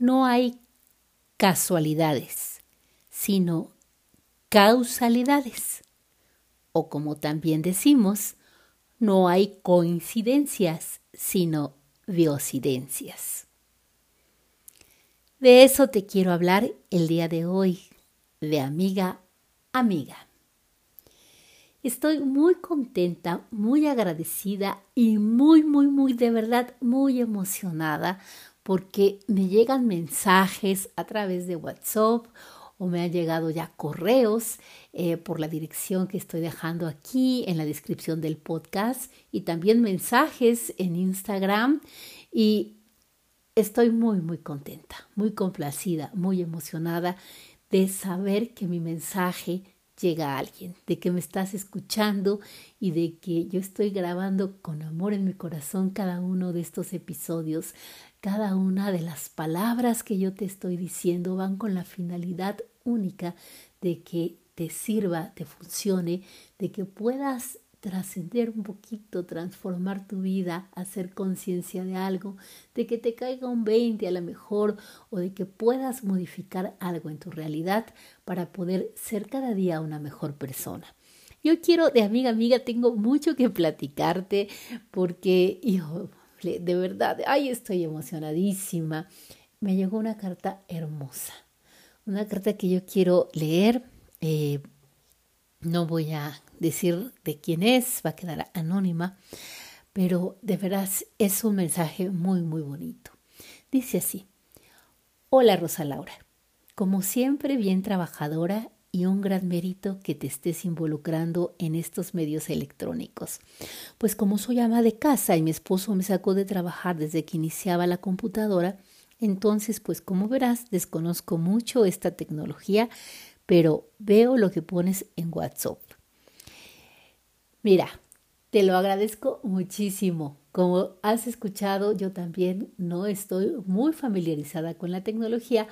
no hay casualidades, sino causalidades. O como también decimos, no hay coincidencias, sino biocidencias. De eso te quiero hablar el día de hoy, de amiga, amiga. Estoy muy contenta, muy agradecida y muy, muy, muy, de verdad, muy emocionada porque me llegan mensajes a través de WhatsApp o me han llegado ya correos eh, por la dirección que estoy dejando aquí en la descripción del podcast y también mensajes en Instagram y estoy muy, muy contenta, muy complacida, muy emocionada de saber que mi mensaje llega a alguien, de que me estás escuchando y de que yo estoy grabando con amor en mi corazón cada uno de estos episodios. Cada una de las palabras que yo te estoy diciendo van con la finalidad única de que te sirva, te funcione, de que puedas trascender un poquito, transformar tu vida, hacer conciencia de algo, de que te caiga un 20 a lo mejor o de que puedas modificar algo en tu realidad para poder ser cada día una mejor persona. Yo quiero, de amiga amiga, tengo mucho que platicarte porque, hijo, de verdad, ay, estoy emocionadísima. Me llegó una carta hermosa, una carta que yo quiero leer. Eh, no voy a decir de quién es, va a quedar anónima, pero de veras es un mensaje muy, muy bonito. Dice así, Hola Rosa Laura, como siempre bien trabajadora y un gran mérito que te estés involucrando en estos medios electrónicos. Pues como soy ama de casa y mi esposo me sacó de trabajar desde que iniciaba la computadora, entonces pues como verás desconozco mucho esta tecnología, pero veo lo que pones en WhatsApp. Mira, te lo agradezco muchísimo. Como has escuchado, yo también no estoy muy familiarizada con la tecnología,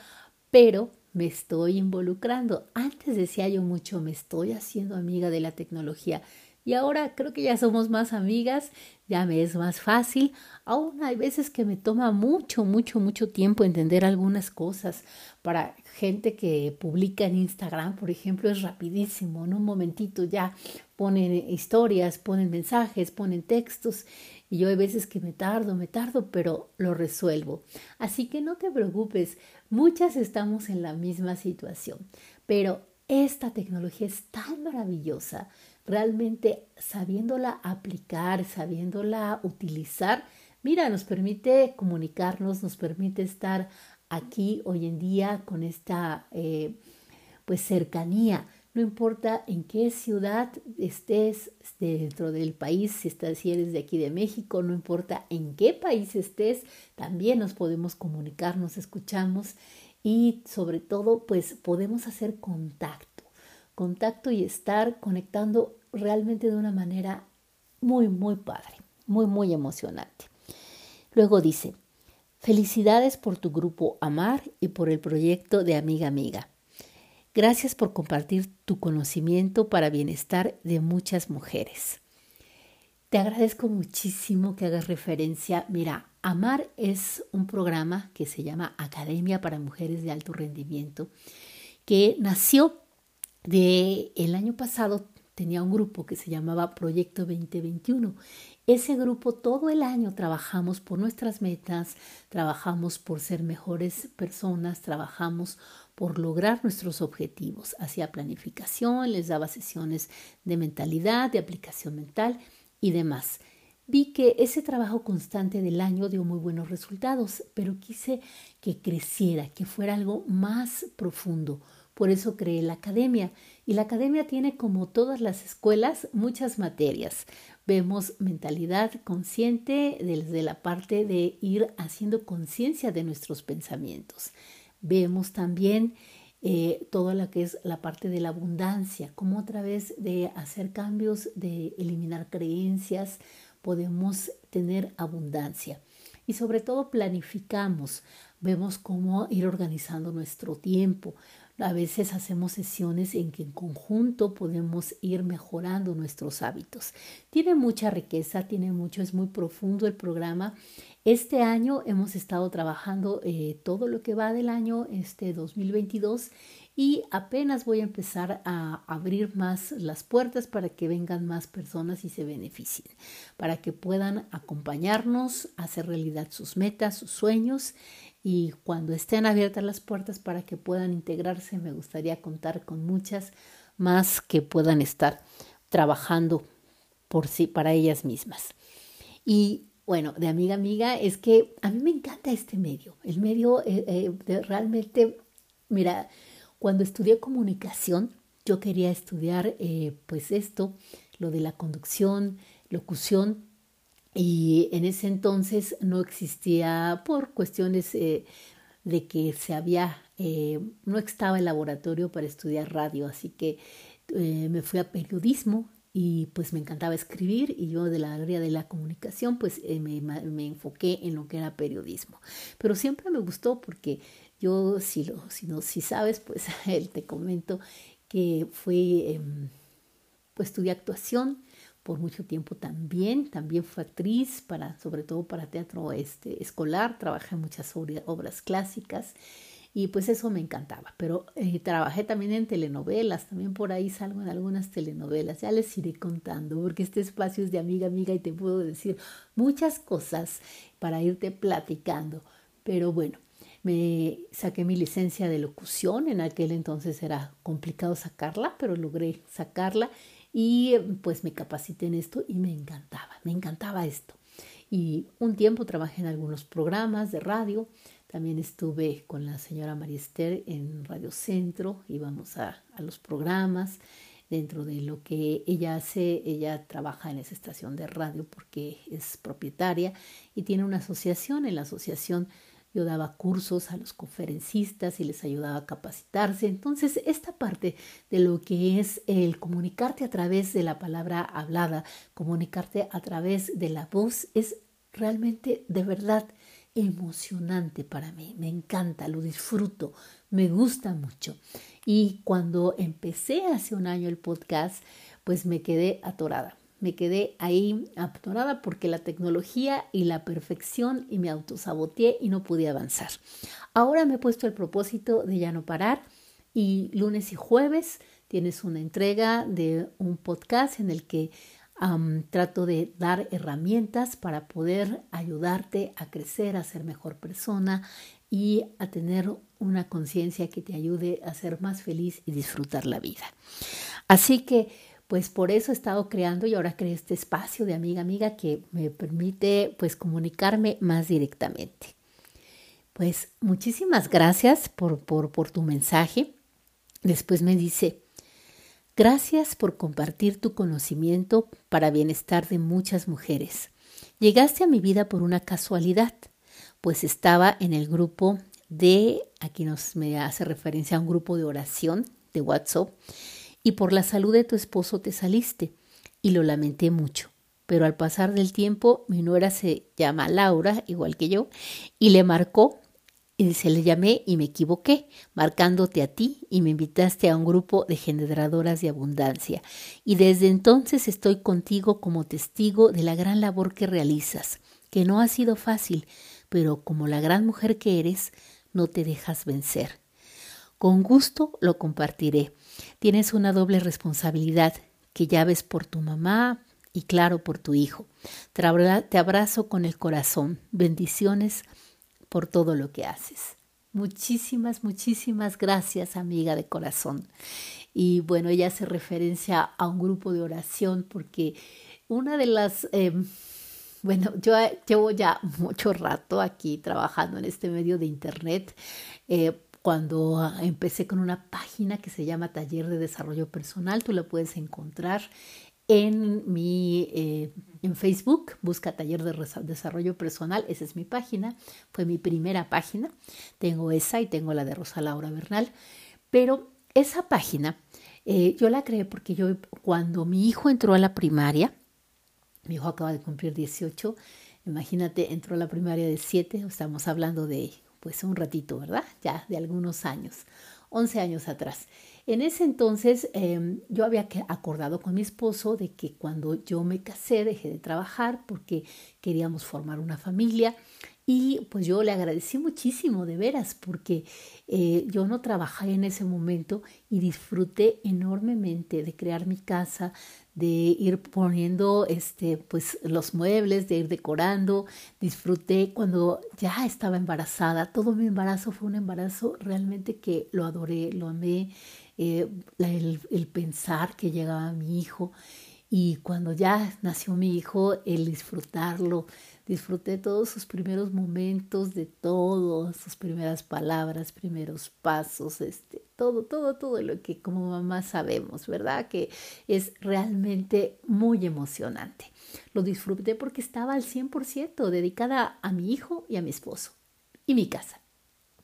pero me estoy involucrando. Antes decía yo mucho, me estoy haciendo amiga de la tecnología. Y ahora creo que ya somos más amigas, ya me es más fácil. Aún hay veces que me toma mucho, mucho, mucho tiempo entender algunas cosas. Para gente que publica en Instagram, por ejemplo, es rapidísimo. En un momentito ya ponen historias, ponen mensajes, ponen textos. Y yo hay veces que me tardo, me tardo, pero lo resuelvo. Así que no te preocupes, muchas estamos en la misma situación. Pero esta tecnología es tan maravillosa realmente sabiéndola aplicar, sabiéndola utilizar, mira, nos permite comunicarnos, nos permite estar aquí hoy en día con esta eh, pues cercanía. No importa en qué ciudad estés dentro del país, si, estás, si eres de aquí de México, no importa en qué país estés, también nos podemos comunicar, nos escuchamos y sobre todo pues podemos hacer contacto, contacto y estar conectando realmente de una manera muy, muy padre, muy, muy emocionante. Luego dice, felicidades por tu grupo Amar y por el proyecto de Amiga Amiga. Gracias por compartir tu conocimiento para bienestar de muchas mujeres. Te agradezco muchísimo que hagas referencia. Mira, Amar es un programa que se llama Academia para Mujeres de Alto Rendimiento, que nació de el año pasado tenía un grupo que se llamaba Proyecto 2021. Ese grupo todo el año trabajamos por nuestras metas, trabajamos por ser mejores personas, trabajamos por lograr nuestros objetivos. Hacía planificación, les daba sesiones de mentalidad, de aplicación mental y demás. Vi que ese trabajo constante del año dio muy buenos resultados, pero quise que creciera, que fuera algo más profundo. Por eso creé la academia y la academia tiene, como todas las escuelas, muchas materias. Vemos mentalidad consciente desde la parte de ir haciendo conciencia de nuestros pensamientos. Vemos también eh, toda la que es la parte de la abundancia, cómo a través de hacer cambios, de eliminar creencias, podemos tener abundancia. Y sobre todo planificamos vemos cómo ir organizando nuestro tiempo. A veces hacemos sesiones en que en conjunto podemos ir mejorando nuestros hábitos. Tiene mucha riqueza, tiene mucho, es muy profundo el programa. Este año hemos estado trabajando eh, todo lo que va del año este 2022 y apenas voy a empezar a abrir más las puertas para que vengan más personas y se beneficien, para que puedan acompañarnos hacer realidad sus metas, sus sueños y cuando estén abiertas las puertas para que puedan integrarse, me gustaría contar con muchas más que puedan estar trabajando por sí para ellas mismas. Y bueno, de amiga amiga, es que a mí me encanta este medio. El medio eh, eh, realmente, mira, cuando estudié comunicación, yo quería estudiar eh, pues esto, lo de la conducción, locución, y en ese entonces no existía por cuestiones eh, de que se había, eh, no estaba el laboratorio para estudiar radio, así que me fui a periodismo y pues me encantaba escribir y yo de la área de la comunicación pues me, me, enfoqué en lo que era periodismo. Pero siempre me gustó porque yo, si, lo, si, no, si sabes, pues él te comento que fue, em, pues estudié actuación por mucho tiempo también, también fue actriz, para, sobre todo para teatro este, escolar, trabajé en muchas obras clásicas y pues eso me encantaba. Pero eh, trabajé también en telenovelas, también por ahí salgo en algunas telenovelas, ya les iré contando, porque este espacio es de amiga amiga y te puedo decir muchas cosas para irte platicando. Pero bueno, me saqué mi licencia de locución, en aquel entonces era complicado sacarla, pero logré sacarla y pues me capacité en esto y me encantaba, me encantaba esto. Y un tiempo trabajé en algunos programas de radio, también estuve con la señora María Esther en Radio Centro, íbamos a los programas, dentro de lo que ella hace, ella trabaja en esa estación de radio porque es propietaria y tiene una asociación, en la asociación yo daba cursos a los conferencistas y les ayudaba a capacitarse. Entonces, esta parte de lo que es el comunicarte a través de la palabra hablada, comunicarte a través de la voz, es realmente de verdad emocionante para mí. Me encanta, lo disfruto, me gusta mucho. Y cuando empecé hace un año el podcast, pues me quedé atorada me quedé ahí atorada porque la tecnología y la perfección y me autosaboteé y no pude avanzar. Ahora me he puesto el propósito de ya no parar y lunes y jueves tienes una entrega de un podcast en el que trato de dar herramientas para poder ayudarte a crecer, a ser mejor persona y a tener una conciencia que te ayude a ser más feliz y disfrutar la vida. Así que pues por eso he estado creando y ahora creé este espacio de amiga amiga que me permite pues comunicarme más directamente. Pues muchísimas gracias por, por, tu mensaje. Después me dice, gracias por compartir tu conocimiento para bienestar de muchas mujeres. Llegaste a mi vida por una casualidad, pues estaba en el grupo de, aquí nos me hace referencia a un grupo de oración de WhatsApp, y por la salud de tu esposo te saliste, y lo lamenté mucho. Pero al pasar del tiempo, mi nuera se llama Laura, igual que yo, y le marcó, y se le llamé y me equivoqué, marcándote a ti y me invitaste a un grupo de generadoras de abundancia. Y desde entonces estoy contigo como testigo de la gran labor que realizas, que no ha sido fácil, pero como la gran mujer que eres, no te dejas vencer. Con gusto lo compartiré Tienes una doble responsabilidad que ya ves por tu mamá y claro por tu hijo. Te abrazo con el corazón. Bendiciones por todo lo que haces. Muchísimas, muchísimas gracias, amiga de corazón. Y bueno, ella hace referencia a un grupo de oración porque una de las... Em, bueno, yo llevo ya mucho rato aquí trabajando en este medio de Internet. Eh, cuando ah, empecé con una página que se llama Taller de Desarrollo Personal, tú la puedes encontrar en mi eh, en Facebook, busca Taller de Desarrollo Personal, esa es mi página, fue mi primera página, tengo esa y tengo la de Rosa Laura Bernal, pero esa página eh, yo la creé porque yo cuando mi hijo entró a la primaria, mi hijo acaba de cumplir 18, imagínate, entró a la primaria de 7, estamos hablando de pues un ratito, ¿verdad? Ya de algunos años, 11 años atrás. En ese entonces em, yo había acordado con mi esposo de que cuando yo me casé dejé de trabajar porque queríamos formar una familia y pues yo le agradecí muchísimo, de veras, porque eh, yo no trabajé en ese momento y disfruté enormemente de crear mi casa, de ir poniendo este, pues, los muebles, de ir decorando. Disfruté cuando ya estaba embarazada. Todo mi embarazo fue un embarazo realmente que lo adoré, lo amé. Eh, el, el pensar que llegaba mi hijo y cuando ya nació mi hijo, el disfrutarlo, Disfruté todos sus primeros momentos, de todo, sus primeras palabras, primeros pasos, este, todo, todo, todo lo que como mamá sabemos, ¿verdad? Que es realmente muy emocionante. Lo disfruté porque estaba al 100% dedicada a mi hijo y a mi esposo y mi casa.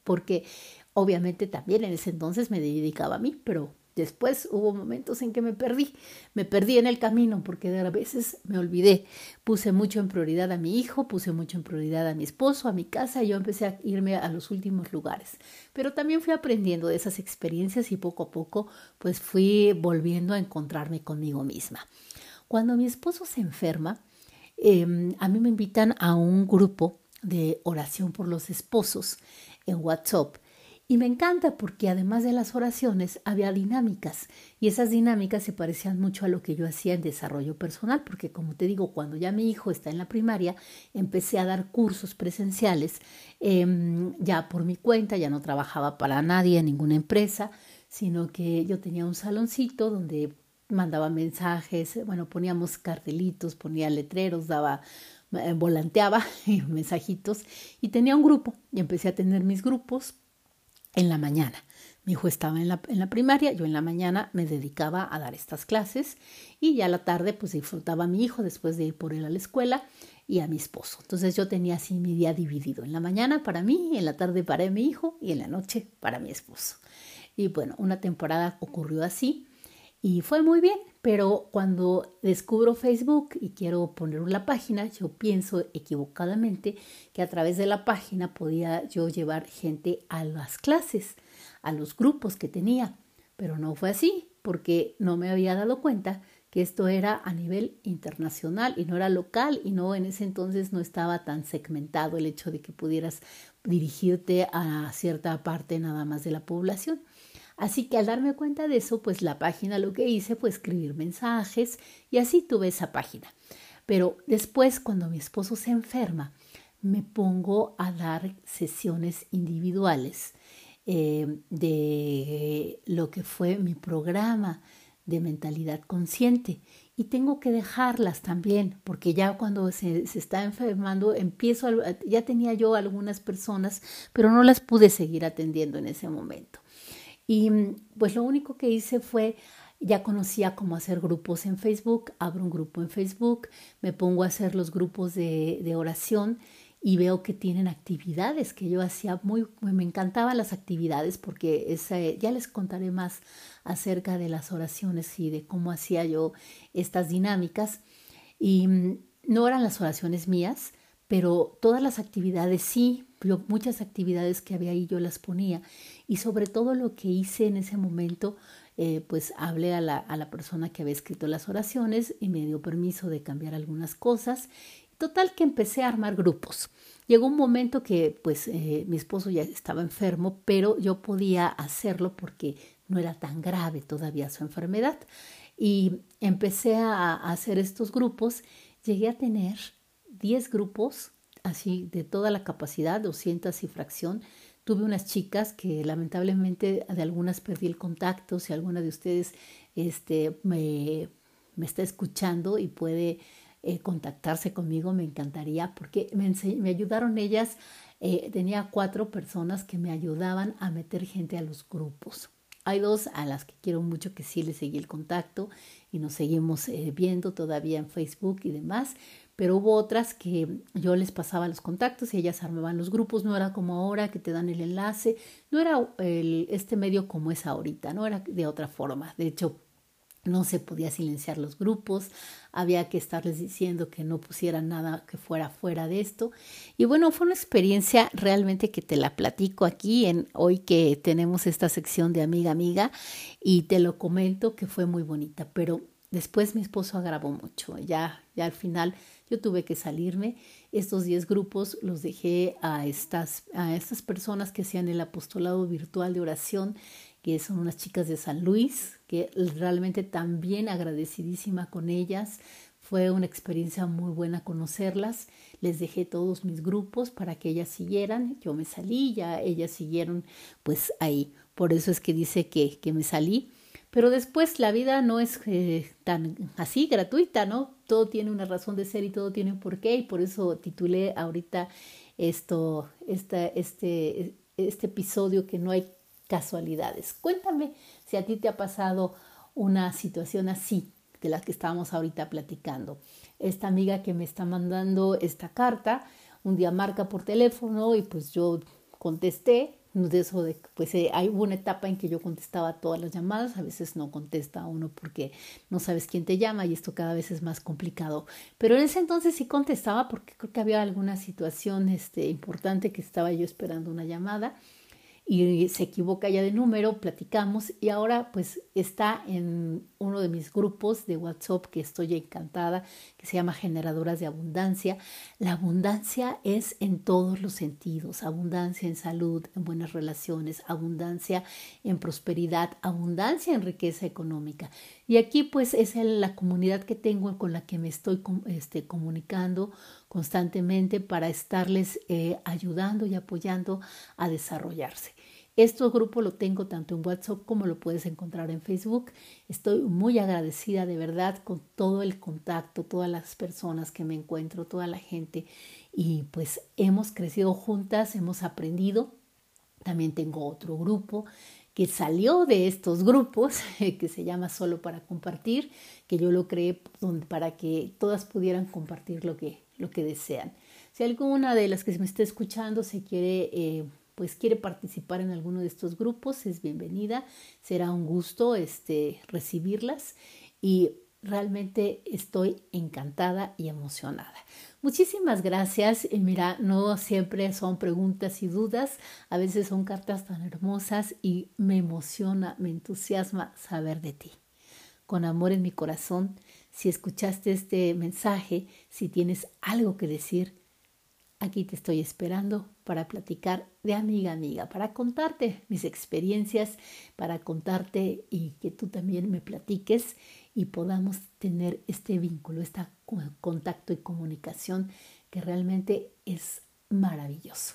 Porque obviamente también en ese entonces me dedicaba a mí, pero Después hubo momentos en que me perdí, me perdí en el camino porque a veces me olvidé. Puse mucho en prioridad a mi hijo, puse mucho en prioridad a mi esposo, a mi casa y yo empecé a irme a los últimos lugares. Pero también fui aprendiendo de esas experiencias y poco a poco pues fui volviendo a encontrarme conmigo misma. Cuando mi esposo se enferma, em, a mí me invitan a un grupo de oración por los esposos en WhatsApp y me encanta porque además de las oraciones había dinámicas. Y esas dinámicas se parecían mucho a lo que yo hacía en desarrollo personal, porque como te digo, cuando ya mi hijo está en la primaria, empecé a dar cursos presenciales em, ya por mi cuenta, ya no trabajaba para nadie en ninguna empresa, sino que yo tenía un saloncito donde mandaba mensajes, bueno, poníamos cartelitos, ponía letreros, daba eh, volanteaba mensajitos y tenía un grupo y empecé a tener mis grupos en la mañana. Mi hijo estaba en la, en la, primaria, yo en la mañana me dedicaba a dar estas clases y ya la tarde pues disfrutaba a mi hijo después de ir por él a la escuela y a mi esposo. Entonces yo tenía así mi día dividido, en la mañana para mí, en la tarde para mi hijo y en la noche para mi esposo. Y bueno, una temporada ocurrió así y fue muy bien, pero cuando descubro Facebook y quiero poner una página, yo pienso equivocadamente que a través de la página podía yo llevar gente a las clases, a los grupos que tenía, pero no fue así, porque no me había dado cuenta que esto era a nivel internacional y no era local y no en ese entonces no estaba tan segmentado el hecho de que pudieras dirigirte a cierta parte nada más de la población. Así que al darme cuenta de eso, pues la página lo que hice fue escribir mensajes y así tuve esa página. Pero después, cuando mi esposo se enferma, me pongo a dar sesiones individuales eh, de lo que fue mi programa de mentalidad consciente y tengo que dejarlas también porque ya cuando se, se, está enfermando empiezo ya tenía yo algunas personas pero no las pude seguir atendiendo en ese momento y mm, pues lo único que hice fue, ya conocía cómo hacer grupos en Facebook, abro un grupo en Facebook, me pongo a hacer los grupos de, de oración y veo que tienen actividades que yo hacía muy, me encantaban las actividades porque ya les contaré más acerca de las oraciones y de cómo hacía yo estas dinámicas. Y mm, no eran las oraciones mías, pero todas las actividades sí, muchas actividades que había ahí yo las ponía y sobre todo lo que hice en ese momento, eh, pues hablé a la, a la persona que había escrito las oraciones y me dio permiso de cambiar algunas cosas. Total que empecé a armar grupos. Llegó un momento que pues eh, mi esposo ya estaba enfermo, pero yo podía hacerlo porque no era tan grave todavía su enfermedad. Y empecé a, a hacer estos grupos. Llegué a tener 10 grupos, así de toda la capacidad, 200 y fracción, Tuve unas chicas que lamentablemente de algunas perdí el contacto. Si alguna de ustedes este, me, me está escuchando y puede eh, contactarse conmigo, me encantaría porque me, me ayudaron ellas. Eh, tenía cuatro personas que me ayudaban a meter gente a los grupos. Hay dos a las que quiero mucho que sí les seguí el contacto y nos seguimos eh, viendo todavía en Facebook y demás, pero hubo otras que yo les pasaba los contactos y ellas armaban los grupos, no era como ahora que te dan el enlace, no era este medio como es ahorita, no era de otra forma. De hecho, no se podía silenciar los grupos, había que estarles diciendo que no pusieran nada que fuera fuera de esto. Y bueno, fue una experiencia realmente que te la platico aquí en hoy que tenemos esta sección de amiga amiga y te lo comento que fue muy bonita, pero después mi esposo agravó mucho. Ya ya al final yo tuve que salirme. Estos 10 grupos los dejé a estas a estas personas que hacían el apostolado virtual de oración que son unas chicas de San Luis, que realmente también agradecidísima con ellas. Fue una experiencia muy buena conocerlas. Les dejé todos mis grupos para que ellas siguieran. Yo me salí, ya ellas siguieron pues ahí. Por eso es que dice que, que me salí. Pero después la vida no es eh, tan así, gratuita, ¿no? Todo tiene una razón de ser y todo tiene un porqué. Y por eso titulé ahorita esto, esta, este, este episodio que no hay casualidades. Cuéntame si a ti te ha pasado una situación así de la que estábamos ahorita platicando. Esta amiga que me está mandando esta carta, un día marca por teléfono y pues yo contesté, de eso de, pues eh, hay una etapa en que yo contestaba todas las llamadas, a veces no contesta uno porque no sabes quién te llama y esto cada vez es más complicado. Pero en ese entonces sí contestaba porque creo que había alguna situación este, importante que estaba yo esperando una llamada y se equivoca ya de número, platicamos y ahora pues está en uno de mis grupos de WhatsApp que estoy encantada, que se llama Generadoras de Abundancia. La abundancia es en todos los sentidos, abundancia en salud, en buenas relaciones, abundancia en prosperidad, abundancia en riqueza económica. Y aquí pues es la comunidad que tengo con la que me estoy este, comunicando constantemente para estarles eh, ayudando y apoyando a desarrollarse. Este grupo lo tengo tanto en WhatsApp como lo puedes encontrar en Facebook. Estoy muy agradecida de verdad con todo el contacto, todas las personas que me encuentro, toda la gente. Y pues hemos crecido juntas, hemos aprendido. También tengo otro grupo que salió de estos grupos, que se llama Solo para Compartir, que yo lo creé para que todas pudieran compartir lo que lo que desean. Si alguna de las que me esté escuchando se quiere, eh, pues quiere participar en alguno de estos grupos, es bienvenida. Será un gusto este, recibirlas y realmente estoy encantada y emocionada. Muchísimas gracias. Y mira, no siempre son preguntas y dudas, a veces son cartas tan hermosas y me emociona, me entusiasma saber de ti. Con amor en mi corazón, si escuchaste este mensaje, si tienes algo que decir, aquí te estoy esperando para platicar de amiga amiga, para contarte mis experiencias, para contarte y que tú también me platiques y podamos tener este vínculo, este contacto y comunicación que realmente es maravilloso.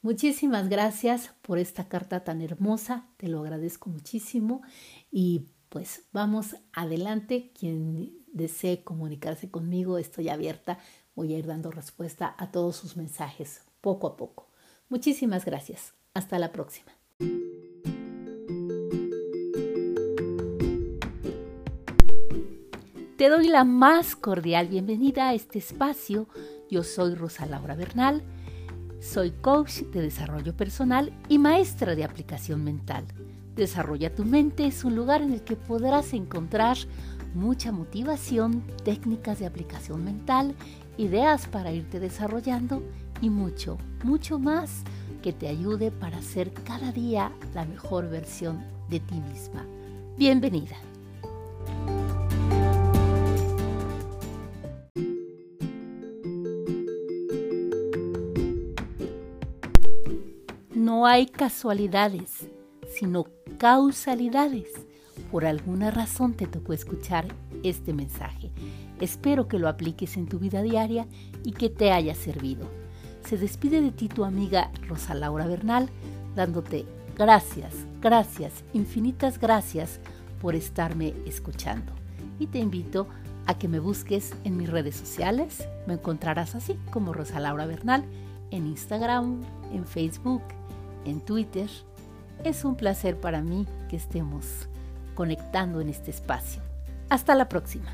Muchísimas gracias por esta carta tan hermosa, te lo agradezco muchísimo y pues vamos adelante. Quien desee comunicarse conmigo, estoy abierta. Voy a ir dando respuesta a todos sus mensajes poco a poco. Muchísimas gracias. Hasta la próxima. Te doy la más cordial bienvenida a este espacio. Yo soy Rosa Laura Bernal. Soy coach de desarrollo personal y maestra de aplicación mental. Desarrolla tu mente es un lugar en el que podrás encontrar mucha motivación, técnicas de aplicación mental, ideas para irte desarrollando y mucho, mucho más que te ayude para ser cada día la mejor versión de ti misma. Bienvenida. No hay casualidades, sino causalidades por alguna razón te tocó escuchar este mensaje. Espero que lo apliques en tu vida diaria y que te haya servido. Se despide de ti tu amiga Rosa Laura Bernal, dándote gracias, gracias, infinitas gracias por estarme escuchando. Y te invito a que me busques en mis redes sociales. Me encontrarás así como Rosa Laura Bernal en Instagram, en Facebook, en Twitter. Es un placer para mí que estemos conectando en este espacio. Hasta la próxima.